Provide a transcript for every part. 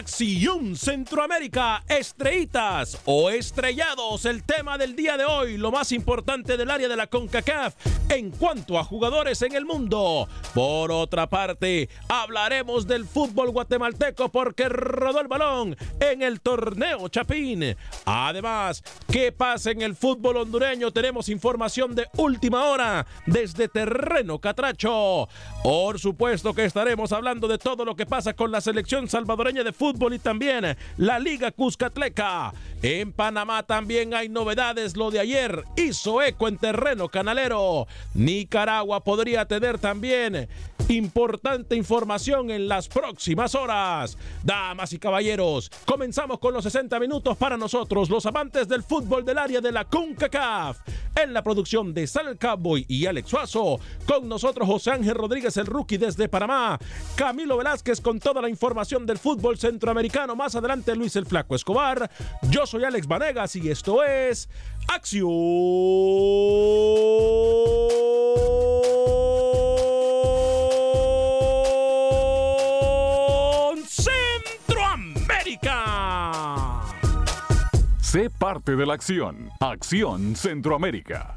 Acción Centroamérica, estrellitas o estrellados, el tema del día de hoy, lo más importante del área de la CONCACAF en cuanto a jugadores en el mundo. Por otra parte, hablaremos del fútbol guatemalteco porque rodó el balón en el torneo Chapín. Además, ¿qué pasa en el fútbol hondureño? Tenemos información de última hora desde Terreno Catracho. Por supuesto que estaremos hablando de todo lo que pasa con la selección salvadoreña de fútbol y también la Liga Cuscatleca. En Panamá también hay novedades. Lo de ayer hizo eco en terreno canalero. Nicaragua podría tener también importante información en las próximas horas. Damas y caballeros, comenzamos con los 60 minutos para nosotros, los amantes del fútbol del área de la CONCACAF. En la producción de Sal Cowboy y Alex Suazo, con nosotros José Ángel Rodríguez, el rookie desde Panamá, Camilo Velázquez con toda la información del fútbol centroamericano, más adelante Luis el Flaco Escobar, yo soy Alex Vanegas y esto es Acción Centroamérica. Sé parte de la acción. Acción Centroamérica.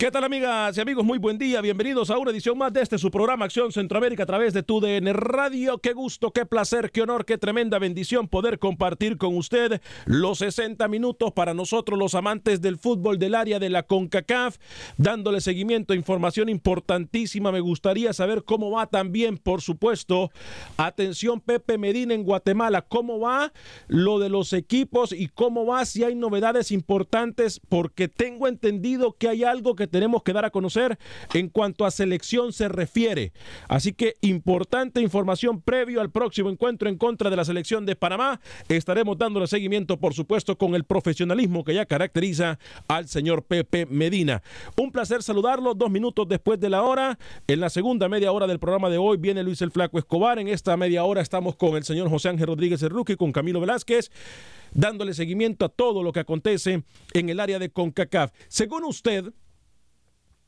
¿Qué tal amigas y amigos? Muy buen día, bienvenidos a una edición más de este su programa Acción Centroamérica a través de tu DN Radio. Qué gusto, qué placer, qué honor, qué tremenda bendición poder compartir con usted los 60 minutos para nosotros los amantes del fútbol del área de la CONCACAF, dándole seguimiento a información importantísima. Me gustaría saber cómo va también, por supuesto, atención Pepe Medina en Guatemala, cómo va lo de los equipos y cómo va si hay novedades importantes, porque tengo entendido que hay algo que tenemos que dar a conocer en cuanto a selección se refiere. Así que importante información previo al próximo encuentro en contra de la selección de Panamá. Estaremos dándole seguimiento, por supuesto, con el profesionalismo que ya caracteriza al señor Pepe Medina. Un placer saludarlo dos minutos después de la hora. En la segunda media hora del programa de hoy viene Luis el Flaco Escobar. En esta media hora estamos con el señor José Ángel Rodríguez el Ruque, con Camilo Velázquez dándole seguimiento a todo lo que acontece en el área de CONCACAF. Según usted,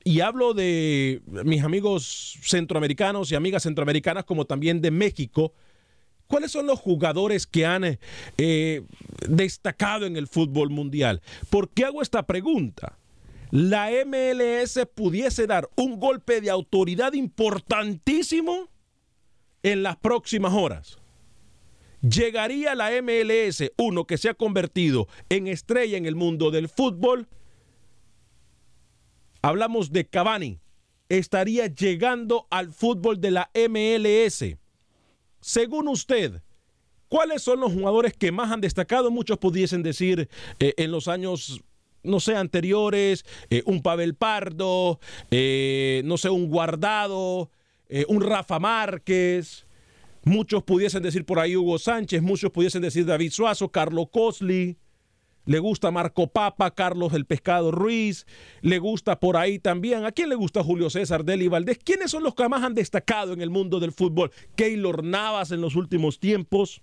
y hablo de mis amigos centroamericanos y amigas centroamericanas como también de México, ¿cuáles son los jugadores que han eh, destacado en el fútbol mundial? ¿Por qué hago esta pregunta? La MLS pudiese dar un golpe de autoridad importantísimo en las próximas horas. Llegaría la MLS, uno que se ha convertido en estrella en el mundo del fútbol. Hablamos de Cavani. Estaría llegando al fútbol de la MLS. Según usted, ¿cuáles son los jugadores que más han destacado? Muchos pudiesen decir eh, en los años no sé, anteriores, eh, un Pavel Pardo, eh, no sé, un Guardado, un Rafa Márquez, muchos pudiesen decir por ahí Hugo Sánchez, muchos pudiesen decir David Suazo, Carlos Cosli, le gusta Marco Papa, Carlos el Pescado Ruiz, le gusta por ahí también. ¿A quién le gusta Julio César Deli Valdés? ¿Quiénes son los que más han destacado en el mundo del fútbol? Keylor Navas en los últimos tiempos,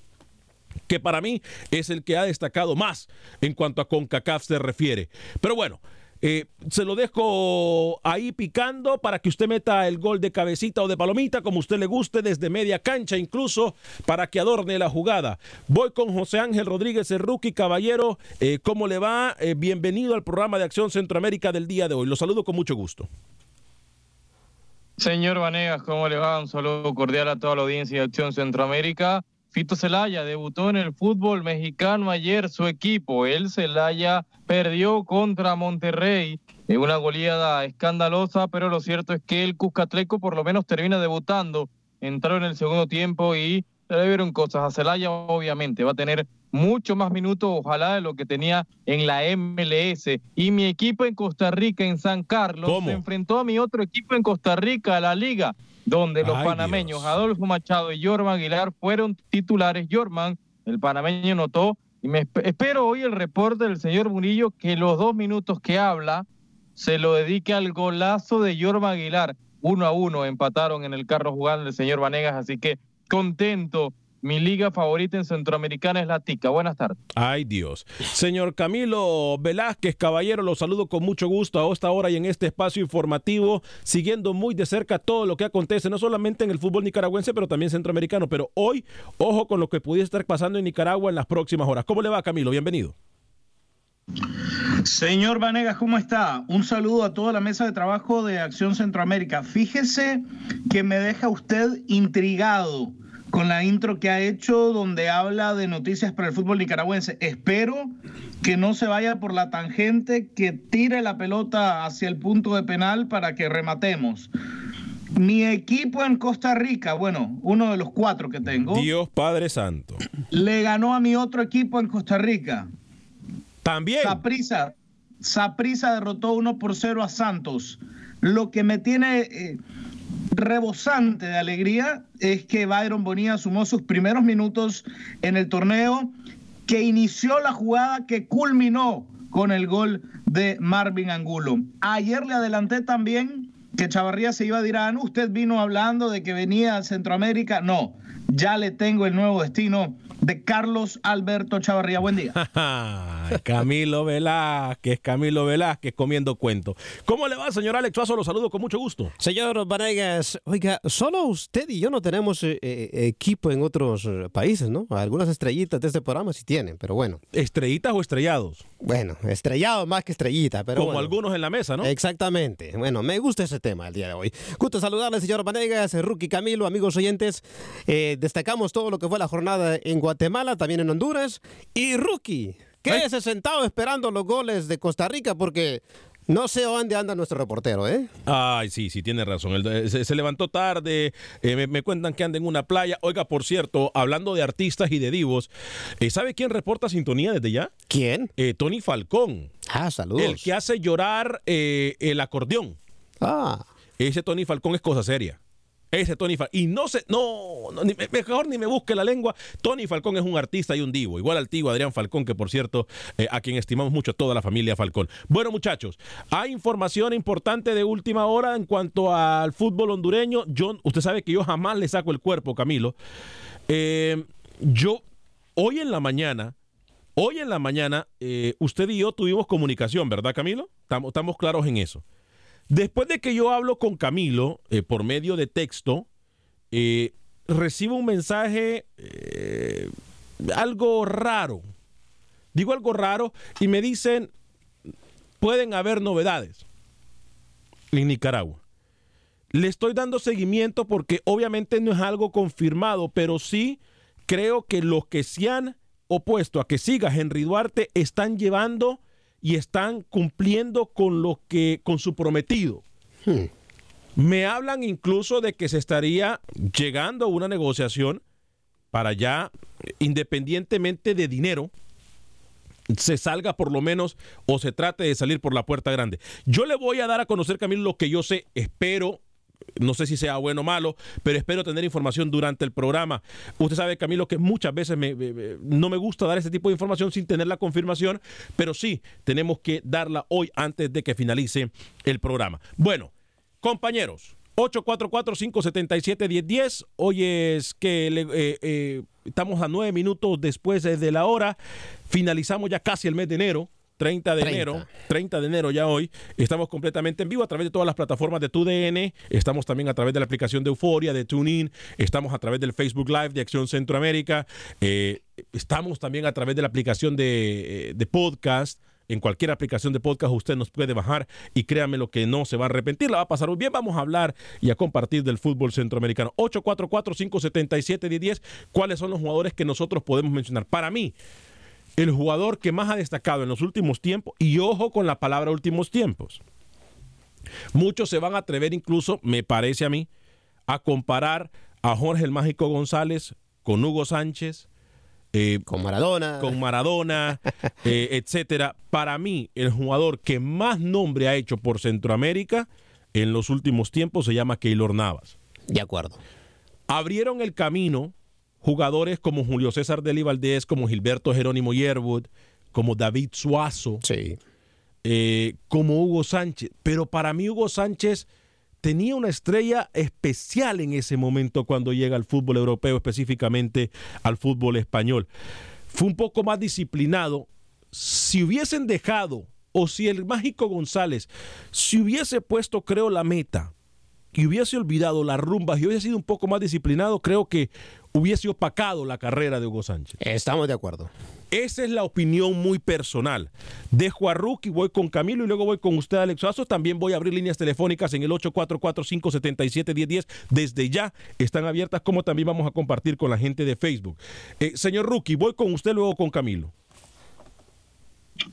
que para mí es el que ha destacado más en cuanto a CONCACAF se refiere. Pero bueno, eh, se lo dejo ahí picando para que usted meta el gol de cabecita o de palomita, como usted le guste, desde media cancha incluso, para que adorne la jugada. Voy con José Ángel Rodríguez, el rookie caballero. Eh, ¿Cómo le va? Eh, bienvenido al programa de Acción Centroamérica del día de hoy. Lo saludo con mucho gusto. Señor Vanegas, ¿cómo le va? Un saludo cordial a toda la audiencia de Acción Centroamérica. Fito Celaya debutó en el fútbol mexicano ayer su equipo. El Celaya perdió contra Monterrey en una goleada escandalosa, pero lo cierto es que el Cuscatleco por lo menos termina debutando. Entró en el segundo tiempo y le vieron cosas. A Celaya obviamente va a tener mucho más minutos, ojalá, de lo que tenía en la MLS. Y mi equipo en Costa Rica, en San Carlos, se enfrentó a mi otro equipo en Costa Rica, a la Liga donde los panameños Adolfo Machado y Jorman Aguilar fueron titulares. Jorman, el panameño, notó, y me espero hoy el reporte del señor Murillo que los dos minutos que habla se lo dedique al golazo de Jorman Aguilar. Uno a uno empataron en el carro jugando el señor Vanegas, así que contento mi liga favorita en Centroamericana es la Tica. Buenas tardes. Ay Dios. Señor Camilo Velázquez, caballero, lo saludo con mucho gusto a esta hora y en este espacio informativo, siguiendo muy de cerca todo lo que acontece, no solamente en el fútbol nicaragüense, pero también centroamericano. Pero hoy, ojo con lo que pudiese estar pasando en Nicaragua en las próximas horas. ¿Cómo le va, Camilo? Bienvenido. Señor Vanegas, ¿cómo está? Un saludo a toda la mesa de trabajo de Acción Centroamérica. Fíjese que me deja usted intrigado con la intro que ha hecho donde habla de noticias para el fútbol nicaragüense. Espero que no se vaya por la tangente, que tire la pelota hacia el punto de penal para que rematemos. Mi equipo en Costa Rica, bueno, uno de los cuatro que tengo. Dios Padre Santo. Le ganó a mi otro equipo en Costa Rica. También. Saprisa. Saprisa derrotó 1 por 0 a Santos. Lo que me tiene eh, rebosante de alegría es que Byron Bonilla sumó sus primeros minutos en el torneo, que inició la jugada que culminó con el gol de Marvin Angulo. Ayer le adelanté también que Chavarría se iba a Irán. Usted vino hablando de que venía a Centroamérica. No, ya le tengo el nuevo destino de Carlos Alberto Chavarría. Buen día. Camilo Velázquez, Camilo Velázquez comiendo cuento. ¿Cómo le va, señor Alex Suazo? Lo saludo con mucho gusto. Señor Vanegas, oiga, solo usted y yo no tenemos eh, eh, equipo en otros eh, países, ¿no? Algunas estrellitas de este programa sí tienen, pero bueno. ¿Estrellitas o estrellados? Bueno, estrellados más que estrellita, pero Como algunos en la mesa, ¿no? Exactamente. Bueno, me gusta ese tema el día de hoy. Gusto saludarle, señor Vanegas, Rookie Camilo, amigos oyentes. destacamos todo lo que fue la jornada en Guatemala, también en Honduras. Y Rookie, Quédese sentado esperando los goles de Costa Rica porque no sé dónde anda nuestro reportero, ¿eh? Ay, sí, sí, tiene razón. se, levantó tarde, eh, me, cuentan que anda en una playa. Oiga, por cierto, hablando de artistas y de divos, eh, ¿sabe quién reporta sintonía desde ya? ¿Quién? Eh, Tony Falcón. Ah, saludos. El que hace llorar el acordeón. Ah. Ese Tony Falcón es cosa seria. Ese Tony Falcón. Y no sé, no, mejor ni me busque la lengua. Tony Falcón es un artista y un divo. Igual al tío Adrián Falcón, que por cierto, eh, a quien estimamos mucho, toda la familia Falcón. Bueno, muchachos, hay información importante de última hora en cuanto al fútbol hondureño. Usted sabe que yo jamás le saco el cuerpo, Camilo. Eh, yo, hoy en la mañana, hoy en la mañana, eh, usted y yo tuvimos comunicación, ¿verdad, Camilo? estamos claros en eso. Después de que yo hablo con Camilo eh, por medio de texto, eh, recibo un mensaje eh, algo raro. Digo algo raro y me dicen, pueden haber novedades en Nicaragua. Le estoy dando seguimiento porque obviamente no es algo confirmado, pero sí creo que los que se han opuesto a que siga Henry Duarte están llevando y están cumpliendo con lo que con su prometido. Hmm. Me hablan incluso de que se estaría llegando a una negociación para ya, independientemente de dinero, se salga por lo menos o se trate de salir por la puerta grande. Yo le voy a dar a conocer, Camilo, lo que yo sé, espero no sé si sea bueno o malo, pero espero tener información durante el programa. Usted sabe, Camilo, que muchas veces no me gusta dar ese tipo de información sin tener la confirmación, pero sí tenemos que darla hoy antes de que finalice el programa. Bueno, compañeros. 844-577-1010. Hoy es que eh, eh, estamos a nueve minutos después de la hora. Finalizamos ya casi el mes de enero. 30 de enero, 30 de enero ya hoy, estamos completamente en vivo a través de todas las plataformas de TUDN, estamos también a través de la aplicación de Euforia, de TuneIn, estamos a través del Facebook Live de Acción Centroamérica, eh, estamos también a través de la aplicación de, eh, de podcast en cualquier aplicación de podcast usted nos puede bajar y créame lo que no se va a arrepentir, la va a pasar muy bien. Vamos a hablar y a compartir del fútbol centroamericano. 844-577-1010, ¿cuáles son los jugadores que nosotros podemos mencionar? Para mí, el jugador que más ha destacado en los últimos tiempos, y ojo con la palabra últimos tiempos. Muchos se van a atrever incluso, me parece a mí, a comparar a Jorge el Mágico González con Hugo Sánchez, eh, con Maradona, con Maradona, eh, etcétera. Para mí, el jugador que más nombre ha hecho por Centroamérica en los últimos tiempos se llama Keylor Navas. De acuerdo. Abrieron el camino jugadores como Julio César Deli Valdés, como Gilberto Jerónimo Yerwood, como David Suazo, eh, como Hugo Sánchez. Pero para mí Hugo Sánchez tenía una estrella especial en ese momento cuando llega al fútbol europeo, específicamente al fútbol español. Fue un poco más disciplinado. Si hubiesen dejado, o si el mágico González, si hubiese puesto, creo, la meta y hubiese olvidado las rumbas y hubiese sido un poco más disciplinado, creo que hubiese opacado la carrera de Hugo Sánchez. Estamos de acuerdo. Esa es la opinión muy personal. Dejo a Rookie, voy con Camilo y luego voy con usted, Alex Suazo. También voy a abrir líneas telefónicas en el 844-577-1010. Desde ya están abiertas, como también vamos a compartir con la gente de Facebook. Eh, señor Rookie, voy con usted, luego con Camilo.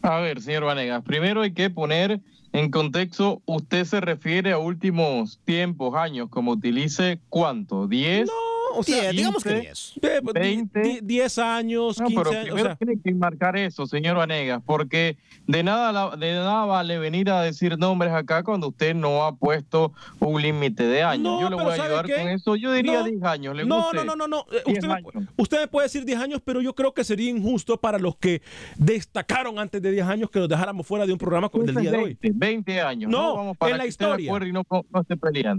A ver, señor Vanegas, primero hay que poner en contexto, usted se refiere a últimos tiempos, años, como utilice cuánto, ¿10? No, o sea, digamos que 10. 20, 10 años, 15 pero años. O sea. tiene que marcar eso, señor Vanegas, porque de nada, de nada vale venir a decir nombres acá cuando usted no ha puesto un límite de años. Yo le voy a ayudar con eso. Yo diría 10 años. ¿Le no, no, no, no, no. Usted, me, usted me puede decir 10 años, pero yo creo que sería injusto para los que destacaron antes de 10 años que los dejáramos fuera de un programa como el del día de hoy. 20 años. No, en la historia.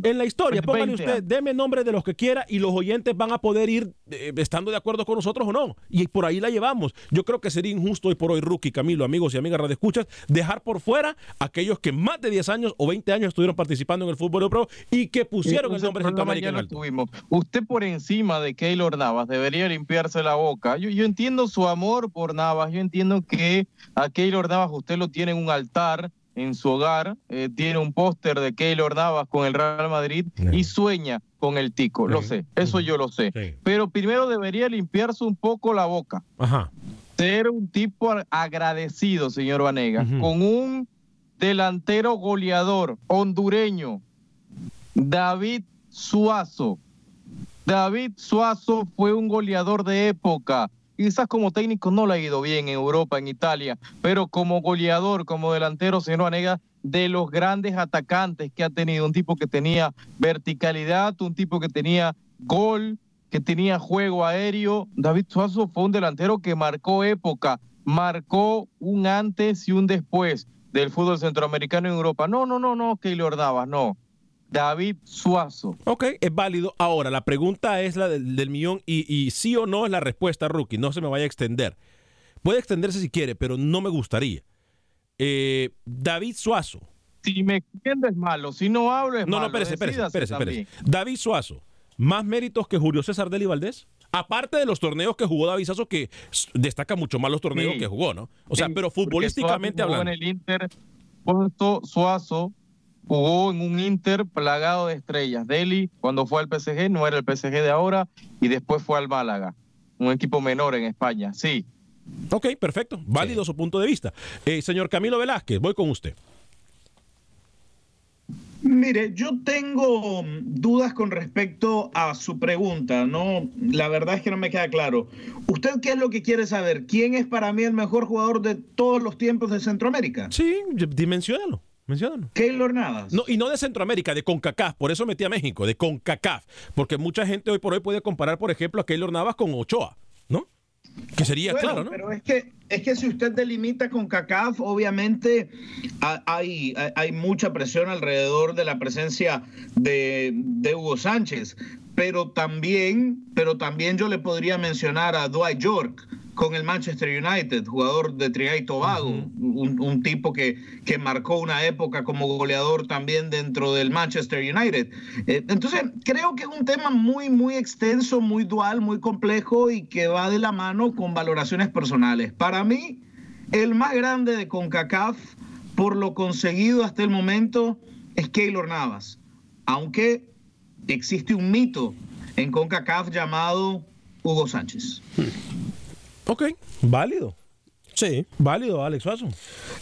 En la historia, póngale usted, deme nombre de los que quiera y los oyentes van a poder ir eh, estando de acuerdo con nosotros o no. Y por ahí la llevamos. Yo creo que sería injusto hoy por hoy, Rookie, Camilo, amigos y amigas Escuchas, dejar por fuera aquellos que más de 10 años o 20 años estuvieron participando en el fútbol europeo y que pusieron el nombre Centroamérica tuvimos. Usted por encima de Keylor Navas debería limpiarse la boca. Yo, yo entiendo su amor por Navas, yo entiendo que a Keylor Navas usted lo tiene en un altar en su hogar, eh, tiene un póster de Keylor Navas con el Real Madrid y sueña con el Tico. Lo sé, eso yo lo sé. Pero primero debería limpiarse un poco la boca. Ser un tipo agradecido, señor Vanega, con un delantero goleador hondureño, David Suazo. David Suazo fue un goleador de época Quizás como técnico no le ha ido bien en Europa, en Italia, pero como goleador, como delantero, señor Vanega, de los grandes atacantes que ha tenido, un tipo que tenía verticalidad, un tipo que tenía gol, que tenía juego aéreo. David Suazo fue un delantero que marcó época, marcó un antes y un después del fútbol centroamericano en Europa. No, no, no, no, le ordaba, no. David Suazo. Ok, es válido. Ahora, la pregunta es la del, millón y, sí o no es la respuesta, Rookie. No se me vaya a extender. Puede extenderse si quiere, pero no me gustaría. Eh, David Suazo. Si me extiendes malo, si no hablo es no, malo. No, espérese, espérese, espérese, David Suazo más méritos que Julio César Deli Valdés? Aparte de los torneos que jugó David Sazo, que destaca mucho más los torneos Sí. que jugó, ¿no? O sea, Sí, pero futbolísticamente Suazo hablando. En el Inter, Suazo jugó en un Inter plagado de estrellas. Delhi, cuando fue al PSG, no era el PSG de ahora, y después fue al Málaga, un equipo menor en España. Sí, Ok, perfecto. Válido su punto de vista. Eh, señor Camilo Velázquez, voy con usted. Mire, yo tengo dudas con respecto a su pregunta, ¿no? La verdad es que no me queda claro. ¿Usted qué es lo que quiere saber? ¿Quién es para mí el mejor jugador de todos los tiempos de Centroamérica? Sí, dimensionalo. Menciónalo. Keylor Navas. No, y no de Centroamérica, de CONCACAF. Por eso metí a México, de CONCACAF. Porque mucha gente hoy por hoy puede comparar, por ejemplo, a Keylor Navas con Ochoa, ¿no? Que sería Bueno, claro, ¿no? Pero es que, es que si usted delimita con CACAF, obviamente ha- hay, hay, hay mucha presión alrededor de la presencia de, de Hugo Sánchez. Pero también, pero también yo le podría mencionar a Dwight York con el Manchester United, jugador de Trinidad y Tobago, un, un tipo que, que marcó una época como goleador también dentro del Manchester United. Eh, entonces, creo que es un tema muy, muy extenso, muy dual, muy complejo y que va de la mano con valoraciones personales. Para mí, el más grande de CONCACAF, por lo conseguido hasta el momento, es Keylor Navas. Aunque existe un mito en CONCACAF llamado Hugo Sánchez. Ok, válido. Sí. Válido, Alex Suazo.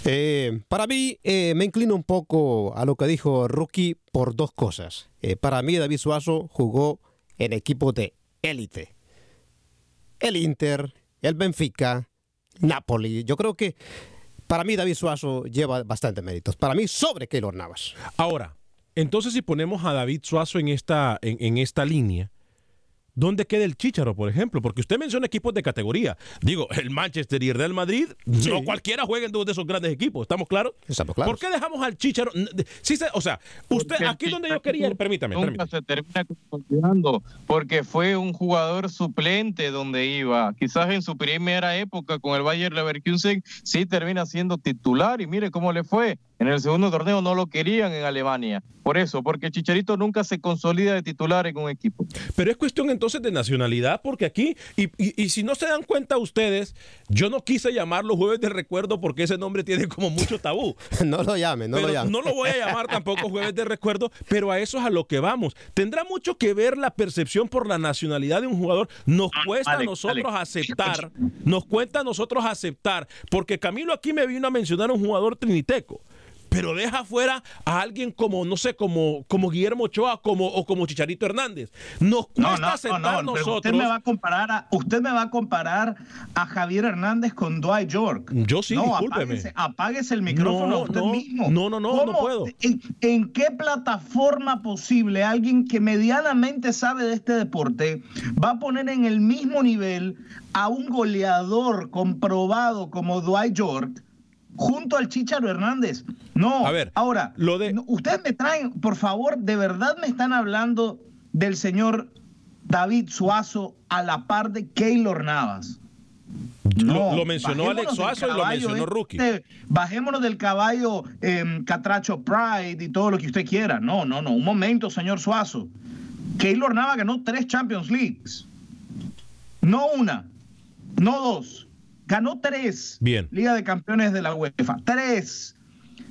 Eh, para mí, eh, me inclino un poco a lo que dijo Rookie por dos cosas. Eh, para mí, David Suazo jugó en equipos de élite. El Inter, el Benfica, Napoli. Yo creo que para mí David Suazo lleva bastante méritos. Para mí, sobre Keylor Navas. Ahora, entonces si ponemos a David Suazo en esta, en, en esta línea, ¿dónde queda el Chícharo, por ejemplo? Porque usted menciona equipos de categoría. Digo, el Manchester y el Real Madrid, no cualquiera juega en dos de esos grandes equipos, ¿estamos claros? Estamos claros. ¿Por qué dejamos al de- Sí, o sea, usted, Porque aquí donde yo quería, Chicharo permítame, nunca permítame. se termina consolidando porque fue un jugador suplente donde iba. Quizás en su primera época con el Bayer Leverkusen sí termina siendo titular y mire cómo le fue. En el segundo torneo no lo querían en Alemania. Por eso, porque Chicharito nunca se consolida de titular en un equipo. Pero es cuestión entonces de nacionalidad, porque aquí, y, y- y si no se dan cuenta ustedes, yo no quise llamarlo Jueves de Recuerdo porque ese nombre tiene como mucho tabú. no lo llame, no Pero lo llame. no lo voy a llamar tampoco Jueves de Recuerdo, pero a eso es a lo que vamos. Tendrá mucho que ver la percepción por la nacionalidad de un jugador. Nos cuesta a nosotros Alex. aceptar, nos cuesta a nosotros aceptar, porque Camilo aquí me vino a mencionar a un jugador triniteco. Pero deja fuera a alguien como, no sé, como, como Guillermo Ochoa como, o como Chicharito Hernández. Nos cuesta No, no, aceptar no, nosotros. usted me va a comparar a usted me va a comparar a Javier Hernández con Dwight York. Yo sí, no, discúlpeme. Apáguese, apáguese el micrófono No, usted mismo. no, no, no, no puedo. ¿En, en qué plataforma posible alguien que medianamente sabe de este deporte va a poner en el mismo nivel a un goleador comprobado como Dwight York? Junto al Chicharo Hernández. No, A ver, ahora, lo de- no, ustedes me traen, por favor, de verdad me están hablando del señor David Suazo a la par de Keylor Navas. Lo- lo mencionó Alex Suazo y lo mencionó Rookie. este, bajémonos del caballo em, Catracho Pride y todo lo que usted quiera. No, no, no. Un momento, señor Suazo. Keylor Navas ganó tres Champions Leagues. No una, no dos. Ganó tres. Bien. Liga de Campeones de la UEFA. Tres.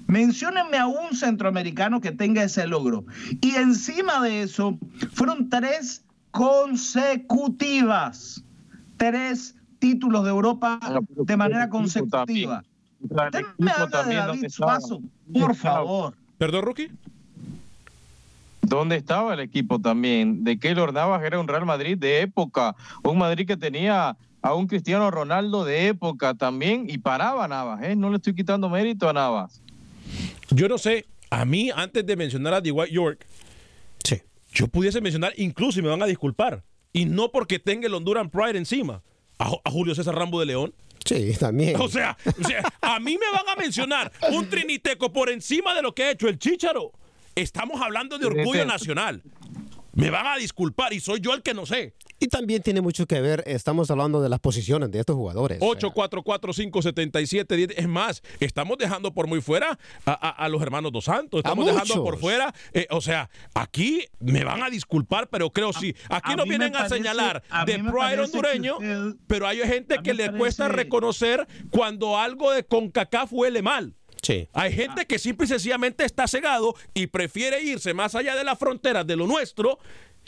Menciónenme a un centroamericano que tenga ese logro. Y encima de eso, fueron tres consecutivas. Tres títulos de Europa de manera consecutiva. Usted me habla de David Suazo, por favor. ¿Perdón, Rookie? ¿Dónde estaba el equipo también? De Keylor Navas era un Real Madrid de época, un Madrid que tenía a un Cristiano Ronaldo de época también y paraba a Navas, ¿eh? No le estoy quitando mérito a Navas. Yo no sé, a mí antes de mencionar a Dwight York, Sí. yo pudiese mencionar, incluso y me van a disculpar, y no porque tenga el Honduran Pride encima, a, Ju- a Julio César Rambo de León. Sí, también. O sea, o sea, a mí me van a mencionar un triniteco por encima de lo que ha hecho el Chícharo. Estamos hablando de orgullo nacional. Me van a disculpar y soy yo el que no sé. Y también tiene mucho que ver, estamos hablando de las posiciones de estos jugadores. 8-4-4-5-77-10. Es más, estamos dejando por muy fuera a, a- a los hermanos Dos Santos. Estamos dejando por fuera. eh, o sea, aquí me van a disculpar, pero creo sí. Aquí a nos vienen a parece- señalar a de Pride hondureño, usted- pero hay gente que le cuesta reconocer cuando algo de CONCACAF huele mal. Sí. Hay gente que simple y sencillamente está cegado y prefiere irse más allá de las fronteras de lo nuestro.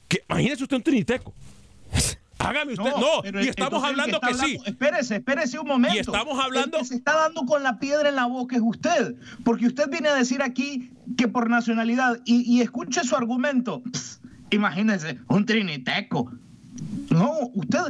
Que imagínese usted un triniteco. Hágame usted. No, y estamos hablando que, sí. hablando- Espérese, espérese un momento. Y estamos hablando- El que se está dando con la piedra en la boca es usted. Porque usted viene a decir aquí que por nacionalidad. Y, y escuche su argumento. Pss, imagínese, un triniteco. No, usted.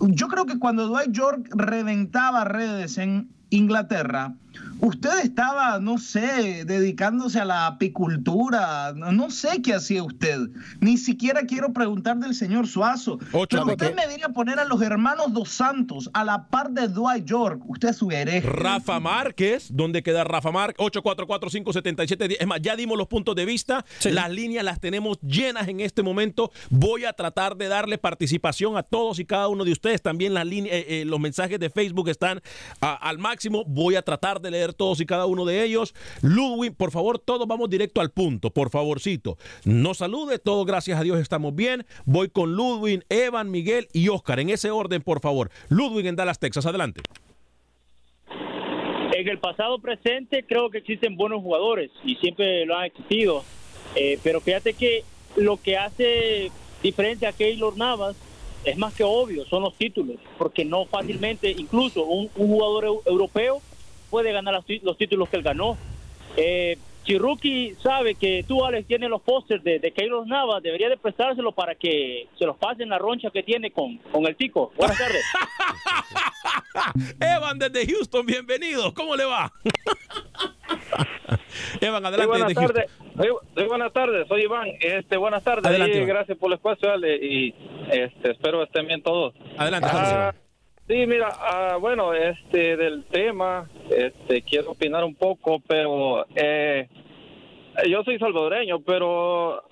Yo creo que cuando Dwight York reventaba redes en Inglaterra, usted estaba, no sé, dedicándose a la apicultura. No, no sé qué hacía usted. Ni siquiera quiero preguntar del señor Suazo. Pero usted me viene a poner a los hermanos Dos Santos a la par de Dwight York. Usted es su hereje. Rafa Márquez, ¿dónde queda Rafa Márquez? 844-577-10. Es más, ya dimos los puntos de vista. Las líneas las tenemos llenas en este momento. Voy a tratar de darle participación a todos y cada uno de ustedes. También las líneas, eh, eh, los mensajes de Facebook están a- al máximo. Voy a tratar de leer todos y cada uno de ellos. Ludwig, por favor, todos vamos directo al punto. Por favorcito. No salude. Todos, gracias a Dios, estamos bien. Voy con Ludwig, Evan, Miguel y Oscar. En ese orden, por favor. Ludwig en Dallas, Texas. Adelante. En el pasado presente creo que existen buenos jugadores y siempre lo han existido. Eh, pero fíjate que lo que hace diferente a Keylor Navas es más que obvio, son los títulos, porque no fácilmente, incluso un, jugador eu- europeo puede ganar los, tí- los títulos que él ganó. Eh, Rookie sabe que tú, Alex, tienes los pósters de, de Keylor Navas, debería de prestárselo para que se los pasen la roncha que tiene con, con el tico. Buenas tardes. Evan desde Houston, bienvenido. ¿Cómo le va? Evan, adelante buenas tardes. Buenas tardes, soy Iván. Este, buenas tardes. Adelante, y Iván. gracias por el espacio, Ale, y este, espero estén bien todos. Adelante, Ah, Sí, mira, ah, bueno, este del tema, este quiero opinar un poco, pero eh, yo soy salvadoreño, pero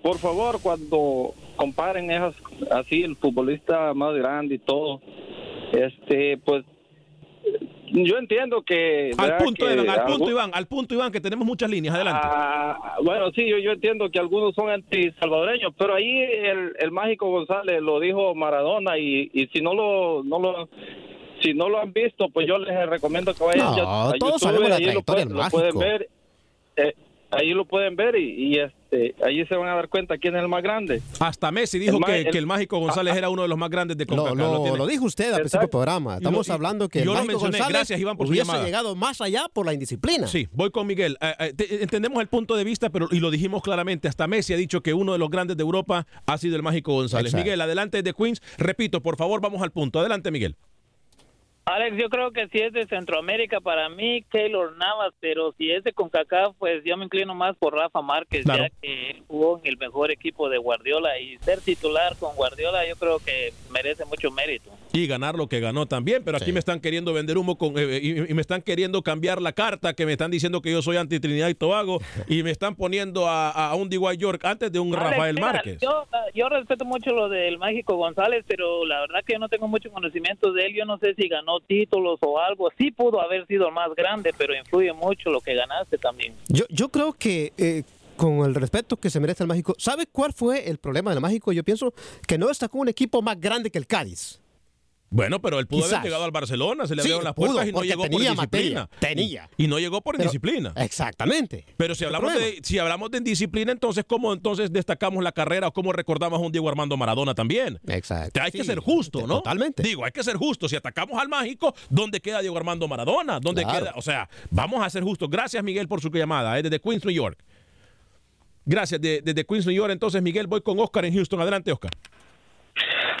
por favor, cuando comparen esas así el futbolista más grande y todo, este, pues yo entiendo que Al punto, que Evan, al punto, algún- Iván, al punto, Iván, que tenemos muchas líneas. Adelante. Ah, bueno, sí, yo, yo entiendo que algunos son anti-salvadoreños, pero ahí el, el mágico González lo dijo Maradona y, y si no lo, no lo si no lo han visto, pues yo les recomiendo que vayan No, ya a todos YouTube, sabemos la trayectoria pueden, del pueden Mágico. ver, eh, ahí lo pueden ver y, y, este, ahí se van a dar cuenta quién es el más grande. Hasta Messi dijo el que, el- que el Mágico González era uno de los más grandes de Lo, CONCACAF. lo- lo dijo usted al principio del programa. Lo- Estamos hablando que el yo lo Mágico mencioné. González Gracias, Iván, por hubiese llegado más allá por la indisciplina. Sí, voy con Miguel. Eh, eh, te- entendemos el punto de vista, pero y lo dijimos claramente. Hasta Messi ha dicho que uno de los grandes de Europa ha sido el Mágico González. Exacto. Miguel, adelante de Queens. Repito, por favor, vamos al punto. Adelante, Miguel. Alex, yo creo que si es de Centroamérica, para mí, Keylor Navas, pero si es de CONCACAF, pues yo me inclino más por Rafa Márquez, Claro. ya que él jugó en el mejor equipo de Guardiola y ser titular con Guardiola yo creo que merece mucho mérito. Y ganar lo que ganó también, pero aquí me están queriendo vender humo con, eh, y, y me están queriendo cambiar la carta, que me están diciendo que yo soy anti Trinidad y Tobago, y me están poniendo a, a un D.Y. York antes de un Alex, Rafael mira, Márquez. Yo, yo respeto mucho lo del Mágico González, pero la verdad que yo no tengo mucho conocimiento de él. Yo no sé si ganó títulos o algo. Sí pudo haber sido más grande, pero influye mucho lo que ganaste también. Yo, yo creo que eh, con el respeto que se merece el Mágico, ¿sabe cuál fue el problema del Mágico? Yo pienso que no destacó un equipo más grande que el Cádiz. Bueno, pero él pudo Quizás. haber llegado al Barcelona, se le Sí, abrieron las pudo, puertas y no llegó por indisciplina. tenía. Y no llegó por Pero- indisciplina. Exactamente. Pero si hablamos, de, si hablamos de indisciplina, entonces, ¿cómo entonces destacamos la carrera o cómo recordamos a un Diego Armando Maradona también? Exacto. Hay que ser justo, ¿no? totalmente. Digo, hay que ser justo. Si atacamos al mágico, ¿dónde queda Diego Armando Maradona? ¿Dónde Claro. queda? O sea, vamos a ser justos. Gracias, Miguel, por su llamada, ¿eh? desde Queens, New York. Gracias, de- desde Queens, New York. Entonces, Miguel, voy con Oscar en Houston. Adelante, Oscar.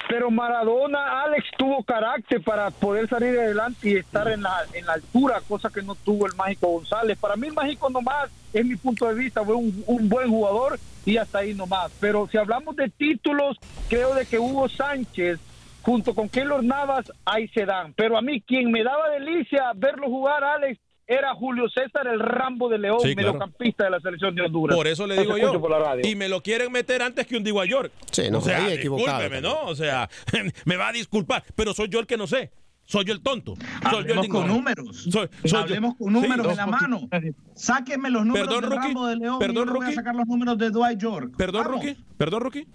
Pero Maradona, Alex, tuvo carácter para poder salir adelante y estar en la, en la altura, cosa que no tuvo el Mágico González. Para mí el Mágico nomás, es mi punto de vista, fue un, un buen jugador y hasta ahí nomás. Pero si hablamos de títulos, creo de que Hugo Sánchez junto con Keylor Navas, ahí se dan. Pero a mí quien me daba delicia verlo jugar, Alex, era Julio César el Rambo de León, Sí, claro. mediocampista de la selección de Honduras. Por eso le digo yo. por la radio. Y me lo quieren meter antes que un Diwa York. Sí, no, o sea, discúlpeme, ¿no? O sea, me va a disculpar, pero soy yo el que no sé. Soy yo el tonto. Soy yo el Hablemos con números. Soy- soy yo. Hablemos con números Sí, en la mano. Sáquenme los números Perdón, de Rookie. Rambo de León Perdón, y yo voy a Rookie. sacar los números de Dwight York. Perdón, Vamos. Rookie. Perdón, Rookie.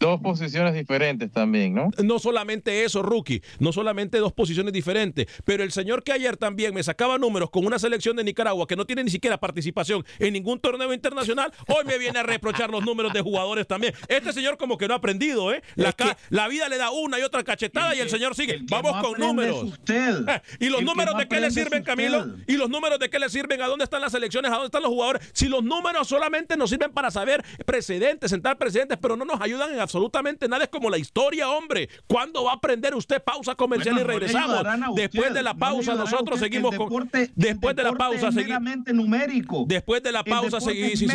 Dos posiciones diferentes también, ¿no? No solamente eso, rookie, no solamente dos posiciones diferentes, pero el señor que ayer también me sacaba números con una selección de Nicaragua que no tiene ni siquiera participación en ningún torneo internacional, hoy me viene a reprochar los números de jugadores también. Este señor como que no ha aprendido, ¿eh? La, ca- la vida le da una y otra cachetada y el señor sigue. Vamos no con números. usted. Eh, ¿Y los El números no de qué le sirven, usted. Camilo? ¿Y los números de qué le sirven? ¿A dónde están las selecciones? ¿A dónde están los jugadores? Si los números solamente nos sirven para saber precedentes, sentar precedentes, pero no nos ayudan en absolutamente nada. Es como la historia, hombre. ¿Cuándo va a aprender usted? Pausa comercial Bueno, y regresamos. a Después de la pausa, a nosotros seguimos con. Después de la pausa, seguimos. numérico. Después de la pausa, es sí, sí.